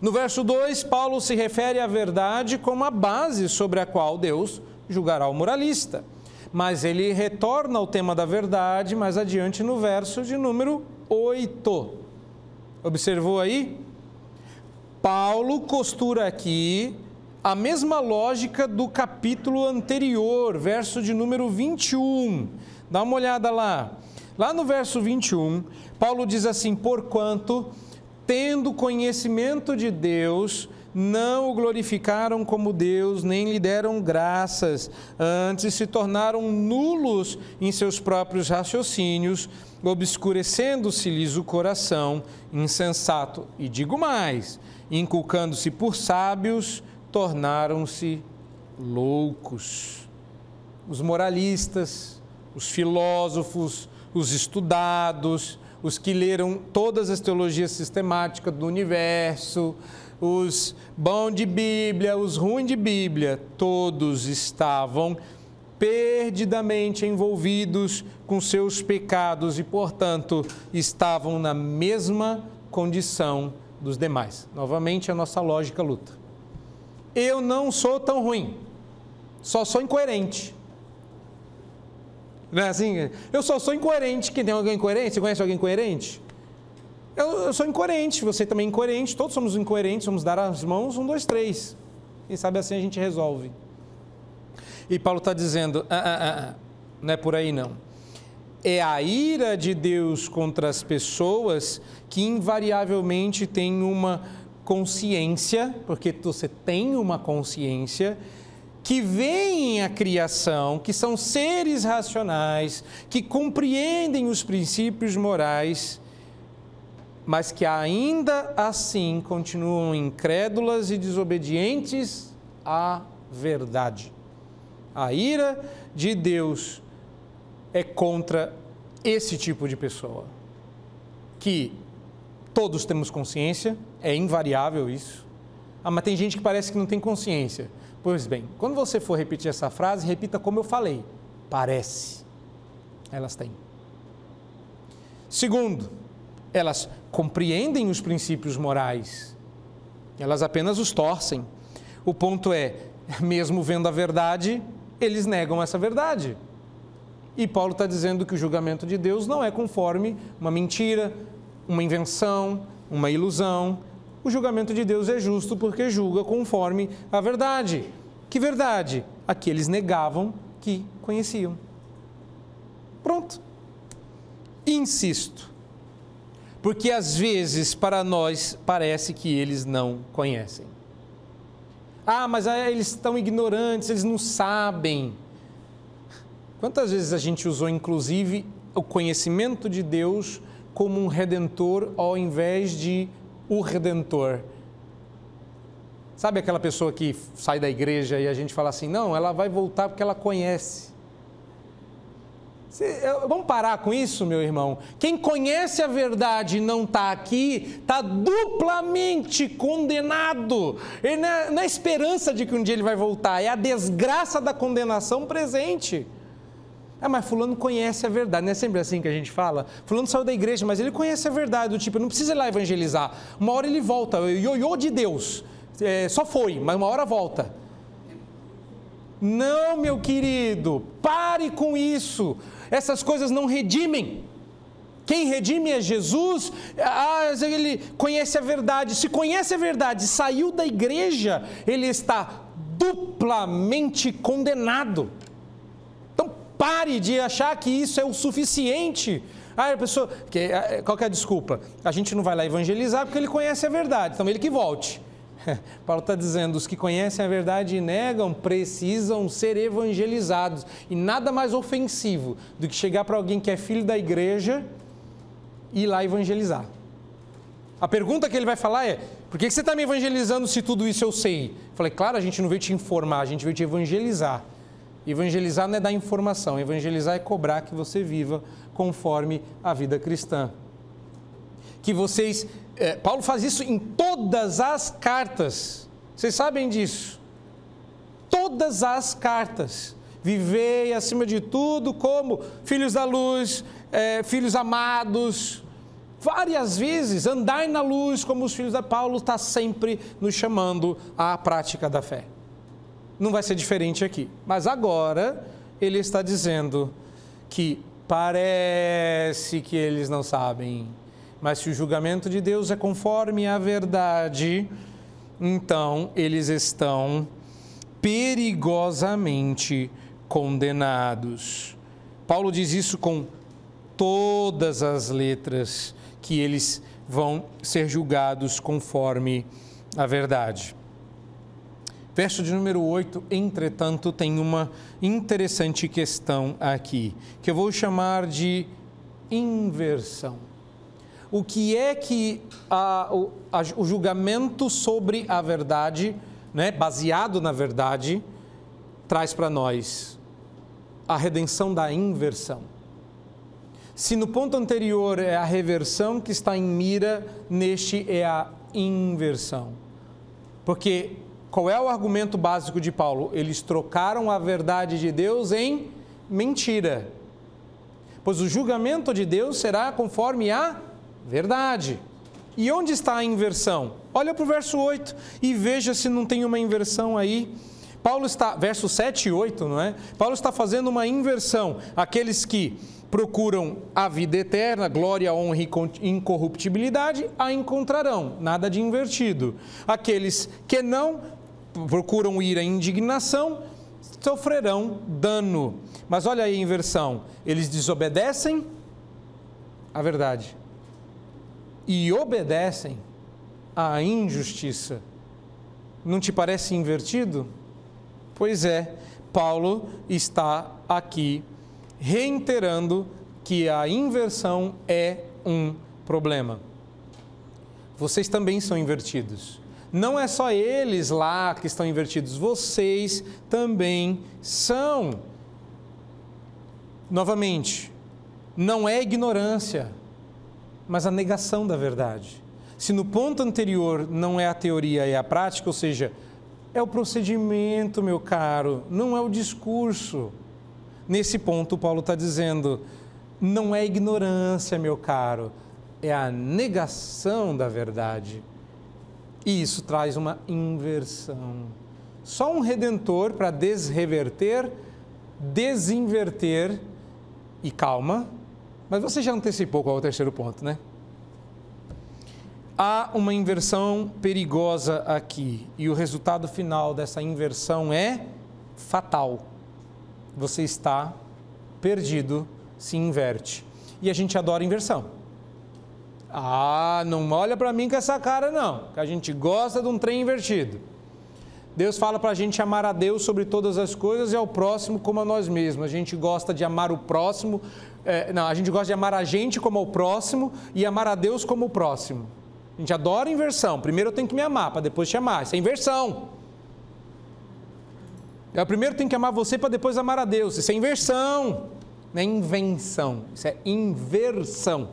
No verso 2, Paulo se refere à verdade como a base sobre a qual Deus julgará o moralista. Mas ele retorna ao tema da verdade mais adiante no verso de número 8. Observou aí? Paulo costura aqui a mesma lógica do capítulo anterior, verso de número 21. Dá uma olhada lá. Lá no verso 21, Paulo diz assim: Porquanto, tendo conhecimento de Deus, não o glorificaram como Deus, nem lhe deram graças, antes se tornaram nulos em seus próprios raciocínios, obscurecendo-se-lhes o coração, insensato. E digo mais: inculcando-se por sábios, tornaram-se loucos. Os moralistas, os filósofos, os estudados, os que leram todas as teologias sistemáticas do universo, os bons de Bíblia, os ruins de Bíblia, todos estavam perdidamente envolvidos com seus pecados e, portanto, estavam na mesma condição dos demais. Novamente, a nossa lógica luta eu não sou tão ruim, só sou incoerente. Não é assim? Eu só sou incoerente. Quem tem alguém incoerente? Você conhece alguém incoerente? Eu, eu, sou incoerente, você também é incoerente, todos somos incoerentes, vamos dar as mãos, um, dois, três. Quem sabe assim a gente resolve. E Paulo está dizendo: ah, ah, ah, ah, não é por aí não. É a ira de Deus contra as pessoas que invariavelmente tem uma consciência, porque você tem uma consciência, que veem a criação, que são seres racionais, que compreendem os princípios morais, mas que ainda assim continuam incrédulas e desobedientes à verdade. A ira de Deus é contra esse tipo de pessoa, que todos temos consciência, é invariável isso. Ah, mas tem gente que parece que não tem consciência. Pois bem, quando você for repetir essa frase, repita como eu falei. Parece. Elas têm. Segundo, elas compreendem os princípios morais. Elas apenas os torcem. O ponto é, mesmo vendo a verdade, eles negam essa verdade. E Paulo está dizendo que o julgamento de Deus não é conforme uma mentira, uma invenção, uma ilusão, o julgamento de Deus é justo porque julga conforme a verdade. Que verdade? A que eles negavam que conheciam. Pronto. Insisto, porque às vezes para nós parece que eles não conhecem. Ah, mas eles estão ignorantes, eles não sabem. Quantas vezes a gente usou, inclusive, o conhecimento de Deus como um redentor ao invés de o Redentor. Sabe aquela pessoa que sai da igreja e a gente fala assim: não, ela vai voltar porque ela conhece. Vamos parar com isso, meu irmão? Quem conhece a verdade e não está aqui, está duplamente condenado. Ele não é, não é esperança de que um dia ele vai voltar, é a desgraça da condenação presente. Ah, mas fulano conhece a verdade. Não é sempre assim que a gente fala? Fulano saiu da igreja, mas ele conhece a verdade, do tipo, não precisa ir lá evangelizar. Uma hora ele volta, ioiô de Deus. É, só foi, mas uma hora volta. Não, meu querido, pare com isso. Essas coisas não redimem. Quem redime é Jesus, ah, ele conhece a verdade. Se conhece a verdade, saiu da igreja, ele está duplamente condenado. Pare de achar que isso é o suficiente. Ah, a pessoa. Que, qual que é a desculpa? A gente não vai lá evangelizar porque ele conhece a verdade, então ele que volte. Paulo está dizendo: os que conhecem a verdade e negam precisam ser evangelizados. E nada mais ofensivo do que chegar para alguém que é filho da igreja e ir lá evangelizar. A pergunta que ele vai falar é: por que você está me evangelizando se tudo isso eu sei? Eu falei: claro, a gente não veio te informar, a gente veio te evangelizar. Evangelizar não é dar informação, evangelizar é cobrar que você viva conforme a vida cristã. Que vocês. É, Paulo faz isso em todas as cartas. Vocês sabem disso. todas as cartas. Vivei acima de tudo como filhos da luz, é, filhos amados. Várias vezes, andar na luz como os filhos da Paulo está sempre nos chamando à prática da fé. Não vai ser diferente aqui. Mas agora ele está dizendo que parece que eles não sabem, mas se o julgamento de Deus é conforme a verdade, então eles estão perigosamente condenados. Paulo diz isso com todas as letras, que eles vão ser julgados conforme a verdade. Verso de número 8, entretanto, tem uma interessante questão aqui, que eu vou chamar de inversão. O que é que a, o, a, o julgamento sobre a verdade, né, baseado na verdade, traz para nós? a redenção da inversão. Se no ponto anterior é a reversão que está em mira, neste é a inversão. Porque qual é o argumento básico de Paulo? Eles trocaram a verdade de Deus em mentira. Pois o julgamento de Deus será conforme a verdade. E onde está a inversão? Olha para o verso 8 e veja se não tem uma inversão aí. Paulo está, verso 7 e 8, não é? Paulo está fazendo uma inversão. Aqueles que procuram a vida eterna, glória, honra e incorruptibilidade, a encontrarão. Nada de invertido. Aqueles que não procuram ir à indignação, sofrerão dano. Mas olha aí a inversão. Eles desobedecem à verdade e obedecem à injustiça. Não te parece invertido? Pois é, Paulo está aqui reiterando que a inversão é um problema. Vocês também são invertidos. Não é só eles lá que estão invertidos, vocês também são. Novamente, não é ignorância, mas a negação da verdade. Se no ponto anterior não é a teoria, é a prática, ou seja, é o procedimento, meu caro, não é o discurso. Nesse ponto, Paulo está dizendo: não é ignorância, meu caro, é a negação da verdade. E isso traz uma inversão. Só um redentor para desreverter, desinverter e calma. Mas você já antecipou qual é o terceiro ponto, né? há uma inversão perigosa aqui e o resultado final dessa inversão é fatal. Você está perdido, se inverte. E a gente adora inversão. Ah, não olha para mim com essa cara não, que a gente gosta de um trem invertido. Deus fala para a gente amar a Deus sobre todas as coisas e ao próximo como a nós mesmos. A gente gosta de amar o próximo, é, não, a gente gosta de amar a gente como o próximo e amar a Deus como o próximo. A gente adora inversão. Primeiro eu tenho que me amar, para depois te amar. Isso é inversão. Eu primeiro tenho que amar você para depois amar a Deus. Isso é inversão. Não é invenção. Isso é inversão.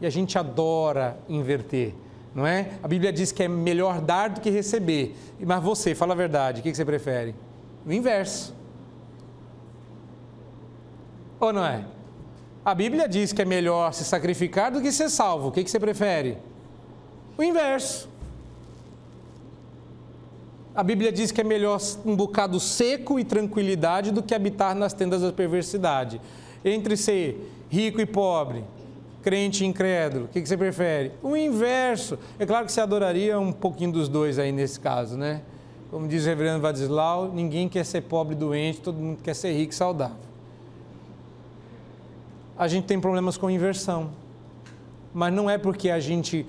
E a gente adora inverter, não é? A Bíblia diz que é melhor dar do que receber. Mas você, fala a verdade, o que você prefere? O inverso. Ou não é? A Bíblia diz que é melhor se sacrificar do que ser salvo. O que você prefere? O inverso. A Bíblia diz que é melhor um bocado seco e tranquilidade do que habitar nas tendas da perversidade. Entre ser rico e pobre, crente incrédulo, o que, você prefere? O inverso. É claro que você adoraria um pouquinho dos dois aí nesse caso, né? Como diz o reverendo Vadislau, ninguém quer ser pobre e doente, todo mundo quer ser rico e saudável. A gente tem problemas com inversão. Mas não é porque a gente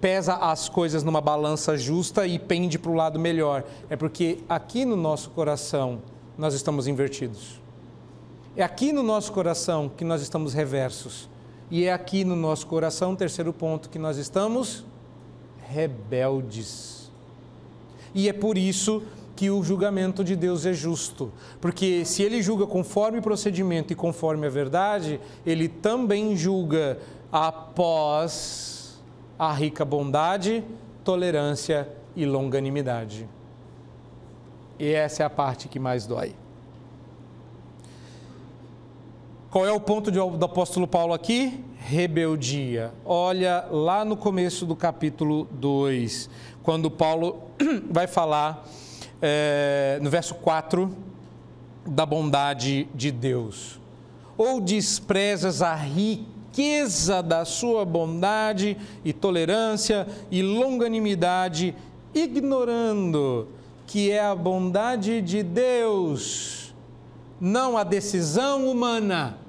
pesa as coisas numa balança justa e pende para o lado melhor. É porque aqui no nosso coração nós estamos invertidos. É aqui no nosso coração que nós estamos reversos. E é aqui no nosso coração, terceiro ponto, que nós estamos rebeldes. E é por isso que o julgamento de Deus é justo. Porque se ele julga conforme o procedimento e conforme a verdade, ele também julga após a rica bondade, tolerância e longanimidade. E essa é a parte que mais dói. Qual é o ponto do apóstolo Paulo aqui? Rebeldia. Olha lá no começo do capítulo 2, quando Paulo vai falar, é, no verso 4, da bondade de Deus. Ou desprezas a riqueza da sua bondade e tolerância e longanimidade, ignorando que é a bondade de Deus, não a decisão humana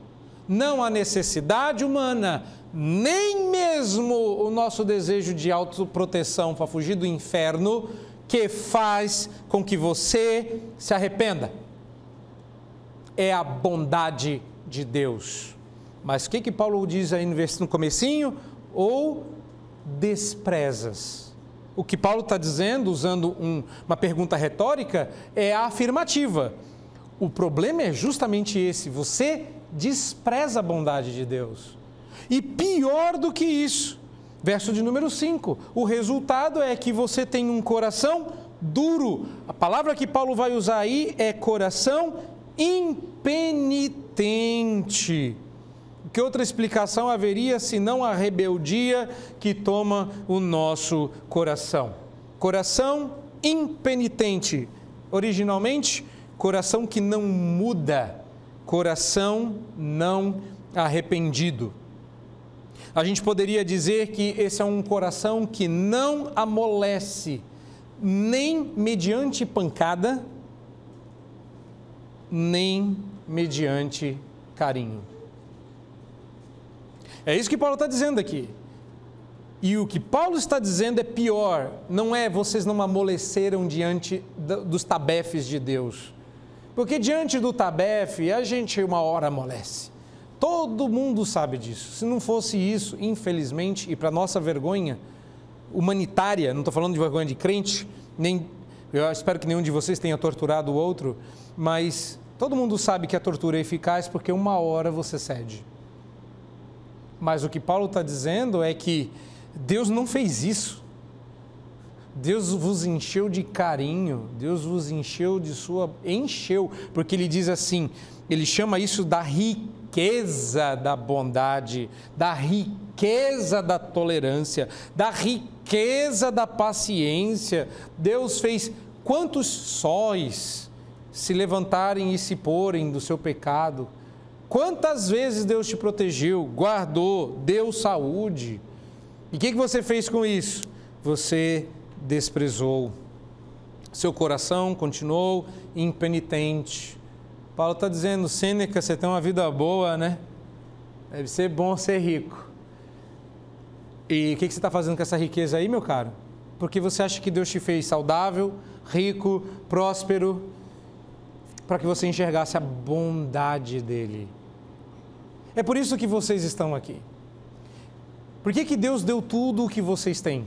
não a necessidade humana, nem mesmo o nosso desejo de autoproteção para fugir do inferno, que faz com que você se arrependa. É a bondade de Deus. Mas o que, que Paulo diz aí no comecinho? Ou desprezas. O que Paulo está dizendo, usando um, uma pergunta retórica, é a afirmativa. O problema é justamente esse: você despreza a bondade de Deus. E pior do que isso, verso de número 5: o resultado é que você tem um coração duro. A palavra que Paulo vai usar aí é coração impenitente. Que outra explicação haveria senão a rebeldia que toma o nosso coração? Coração impenitente. Originalmente, coração que não muda coração não arrependido. A gente poderia dizer que esse é um coração que não amolece, nem mediante pancada, nem mediante carinho. É isso que Paulo está dizendo aqui. E o que Paulo está dizendo é pior, não é vocês não amoleceram diante dos tabefes de Deus porque diante do Tabef, a gente uma hora amolece. Todo mundo sabe disso. Se não fosse isso, infelizmente, e para nossa vergonha humanitária, não estou falando de vergonha de crente, nem eu espero que nenhum de vocês tenha torturado o outro, mas todo mundo sabe que a tortura é eficaz porque uma hora você cede. Mas o que Paulo está dizendo é que Deus não fez isso. Deus vos encheu de carinho, Deus vos encheu de sua. encheu, porque ele diz assim, ele chama isso da riqueza da bondade, da riqueza da tolerância, da riqueza da paciência. Deus fez quantos sóis se levantarem e se porem do seu pecado. Quantas vezes Deus te protegeu, guardou, deu saúde. E o que, que você fez com isso? Você desprezou. Seu coração continuou impenitente. Paulo está dizendo, Sêneca, você tem uma vida boa, né? Deve ser bom ser rico. E o que, que você está fazendo com essa riqueza aí, meu caro? Porque você acha que Deus te fez saudável, rico, próspero, para que você enxergasse a bondade dele. É por isso que vocês estão aqui. Por que, que Deus deu tudo o que vocês têm?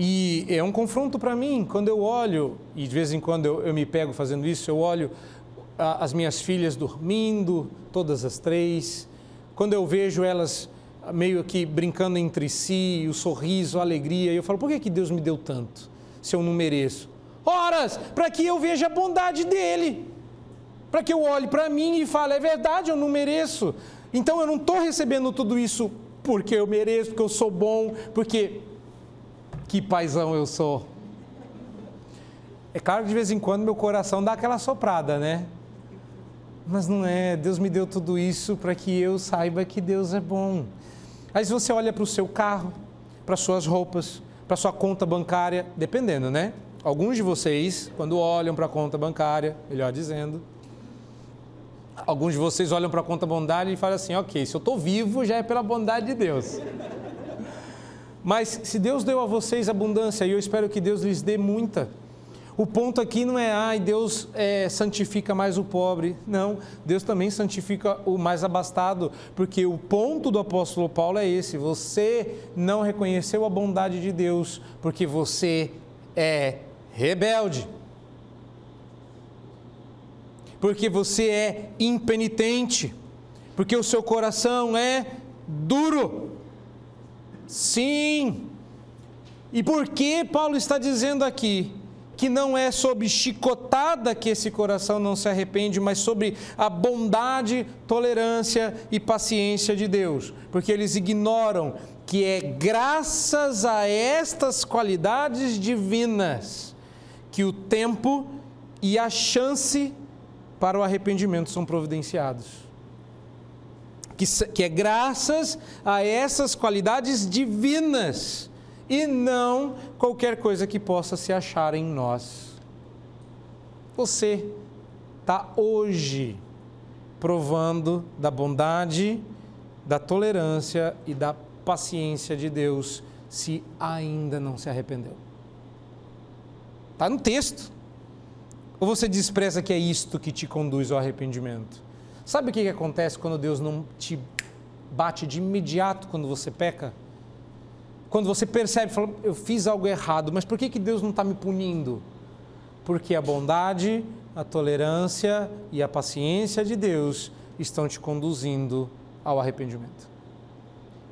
E é um confronto para mim, quando eu olho, e de vez em quando eu, eu me pego fazendo isso, eu olho a, as minhas filhas dormindo, todas as três, quando eu vejo elas meio que brincando entre si, o sorriso, a alegria, eu falo, por que, que Deus me deu tanto, se eu não mereço? Horas, para que eu veja a bondade dEle, para que eu olhe para mim e fale, é verdade, eu não mereço, então eu não estou recebendo tudo isso porque eu mereço, porque eu sou bom, porque que paizão eu sou. É claro que de vez em quando meu coração dá aquela soprada, né? Mas não é, Deus me deu tudo isso para que eu saiba que Deus é bom. Aí você olha para o seu carro, para suas roupas, para sua conta bancária, dependendo, né? Alguns de vocês, quando olham para a conta bancária, melhor dizendo, alguns de vocês olham para a conta bondade e falam assim: ok, se eu estou vivo já é pela bondade de Deus. Mas se Deus deu a vocês abundância, e eu espero que Deus lhes dê muita, o ponto aqui não é, ai, Deus é, santifica mais o pobre. Não, Deus também santifica o mais abastado, porque o ponto do apóstolo Paulo é esse: você não reconheceu a bondade de Deus, porque você é rebelde. Porque você é impenitente, porque o seu coração é duro. Sim. E por que Paulo está dizendo aqui? que não é sob chicotada que esse coração não se arrepende, mas sobre a bondade, tolerância e paciência de Deus, porque eles ignoram que é graças a estas qualidades divinas que o tempo e a chance para o arrependimento são providenciados. Que, que é graças a essas qualidades divinas e não qualquer coisa que possa se achar em nós. Você está hoje provando da bondade, da tolerância e da paciência de Deus se ainda não se arrependeu. Está no texto. Ou você despreza que é isto que te conduz ao arrependimento? Sabe o que, que acontece quando Deus não te bate de imediato quando você peca? Quando você percebe, fala, eu fiz algo errado, mas por que, que Deus não está me punindo? Porque a bondade, a tolerância e a paciência de Deus estão te conduzindo ao arrependimento.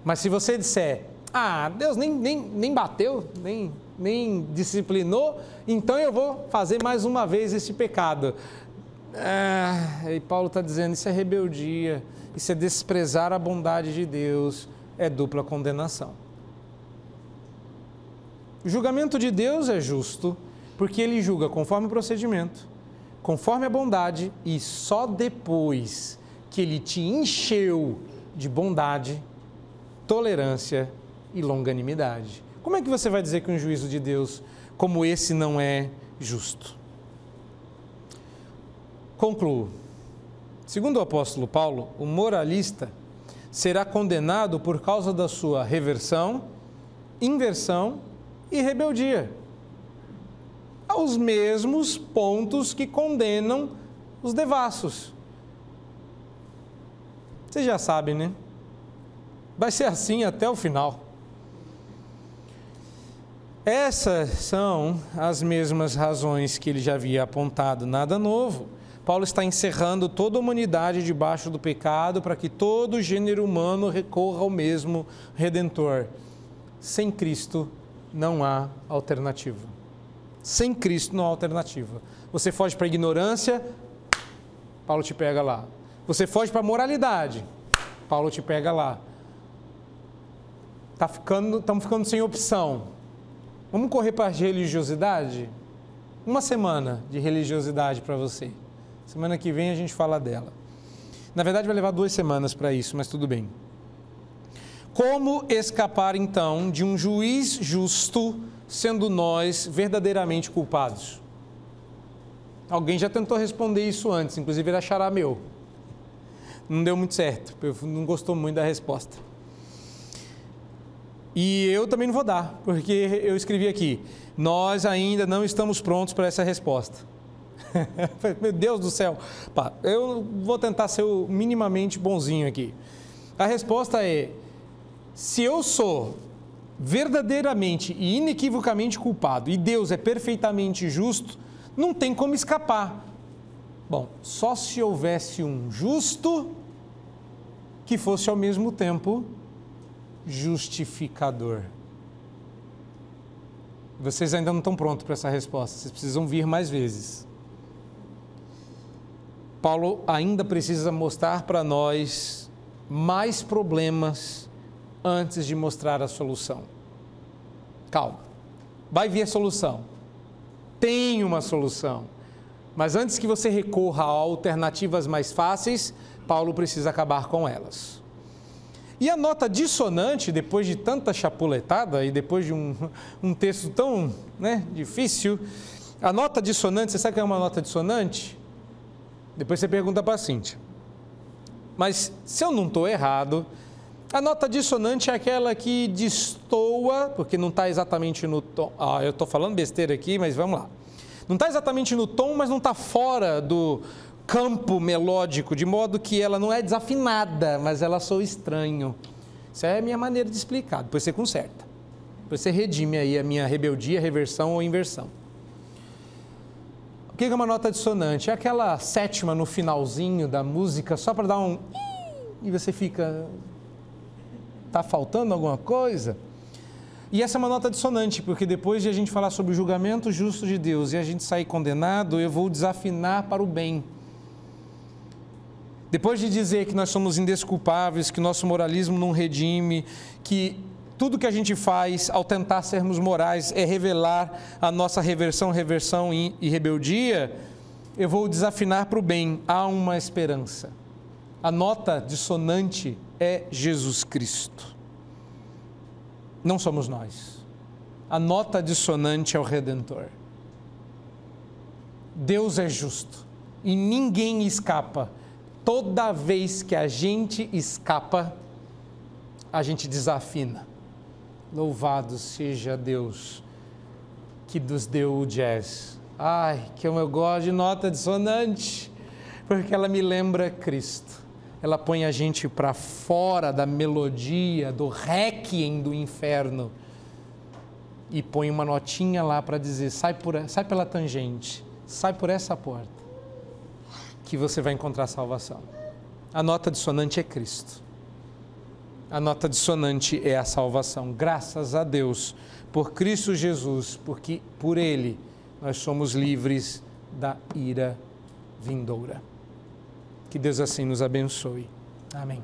Mas se você disser, ah, Deus nem, nem, nem bateu, nem, nem disciplinou, então eu vou fazer mais uma vez esse pecado. Ah, e Paulo está dizendo: isso é rebeldia, isso é desprezar a bondade de Deus, é dupla condenação. O julgamento de Deus é justo, porque ele julga conforme o procedimento, conforme a bondade e só depois que ele te encheu de bondade, tolerância e longanimidade. Como é que você vai dizer que um juízo de Deus como esse não é justo? Concluo. Segundo o apóstolo Paulo, o moralista será condenado por causa da sua reversão, inversão e rebeldia. Aos mesmos pontos que condenam os devassos. Vocês já sabem, né? Vai ser assim até o final. Essas são as mesmas razões que ele já havia apontado, nada novo. Paulo está encerrando toda a humanidade debaixo do pecado para que todo gênero humano recorra ao mesmo redentor. Sem Cristo, não há alternativa. Sem Cristo não há alternativa. Você foge para a ignorância, Paulo te pega lá. Você foge para a moralidade, Paulo te pega lá. Tá ficando, estamos ficando sem opção. Vamos correr para a religiosidade? Uma semana de religiosidade para você. Semana que vem a gente fala dela. Na verdade, vai levar duas semanas para isso, mas tudo bem. Como escapar então de um juiz justo, sendo nós verdadeiramente culpados? Alguém já tentou responder isso antes, inclusive ele achará meu. Não deu muito certo, não gostou muito da resposta. E eu também não vou dar, porque eu escrevi aqui: nós ainda não estamos prontos para essa resposta. Meu Deus do céu, Pá, eu vou tentar ser minimamente bonzinho aqui. A resposta é: se eu sou verdadeiramente e inequivocamente culpado e Deus é perfeitamente justo, não tem como escapar. Bom, só se houvesse um justo que fosse ao mesmo tempo justificador. Vocês ainda não estão prontos para essa resposta, vocês precisam vir mais vezes. Paulo ainda precisa mostrar para nós mais problemas antes de mostrar a solução. Calma, vai vir a solução. Tem uma solução. Mas antes que você recorra a alternativas mais fáceis, Paulo precisa acabar com elas. E a nota dissonante, depois de tanta chapuletada e depois de um, um texto tão né, difícil, a nota dissonante, você sabe o que é uma nota dissonante? Depois você pergunta para a Cíntia. Mas se eu não estou errado, a nota dissonante é aquela que destoa, porque não está exatamente no tom. Ah, eu estou falando besteira aqui, mas vamos lá. Não está exatamente no tom, mas não está fora do campo melódico, de modo que ela não é desafinada, mas ela soa estranho. Isso é a minha maneira de explicar, depois você conserta. Depois você redime aí a minha rebeldia, reversão ou inversão. O que é uma nota dissonante? É aquela sétima no finalzinho da música, só para dar um. E você fica Está faltando alguma coisa? E essa é uma nota dissonante, porque depois de a gente falar sobre o julgamento justo de Deus e a gente sair condenado, eu vou desafinar para o bem. Depois de dizer que nós somos indesculpáveis, que nosso moralismo não redime, que tudo que a gente faz ao tentar sermos morais é revelar a nossa reversão, reversão e rebeldia, eu vou desafinar para o bem. Há uma esperança. A nota dissonante é Jesus Cristo. Não somos nós. A nota dissonante é o Redentor. Deus é justo e ninguém escapa. Toda vez que a gente escapa, a gente desafina. Louvado seja Deus que nos deu o jazz. Ai, que eu gosto de nota dissonante, porque ela me lembra Cristo. Ela põe a gente para fora da melodia, do requiem do inferno e põe uma notinha lá para dizer: sai, por, sai pela tangente, sai por essa porta, que você vai encontrar salvação. A nota dissonante é Cristo. A nota dissonante é a salvação. Graças a Deus por Cristo Jesus, porque por Ele nós somos livres da ira vindoura. Que Deus assim nos abençoe. Amém.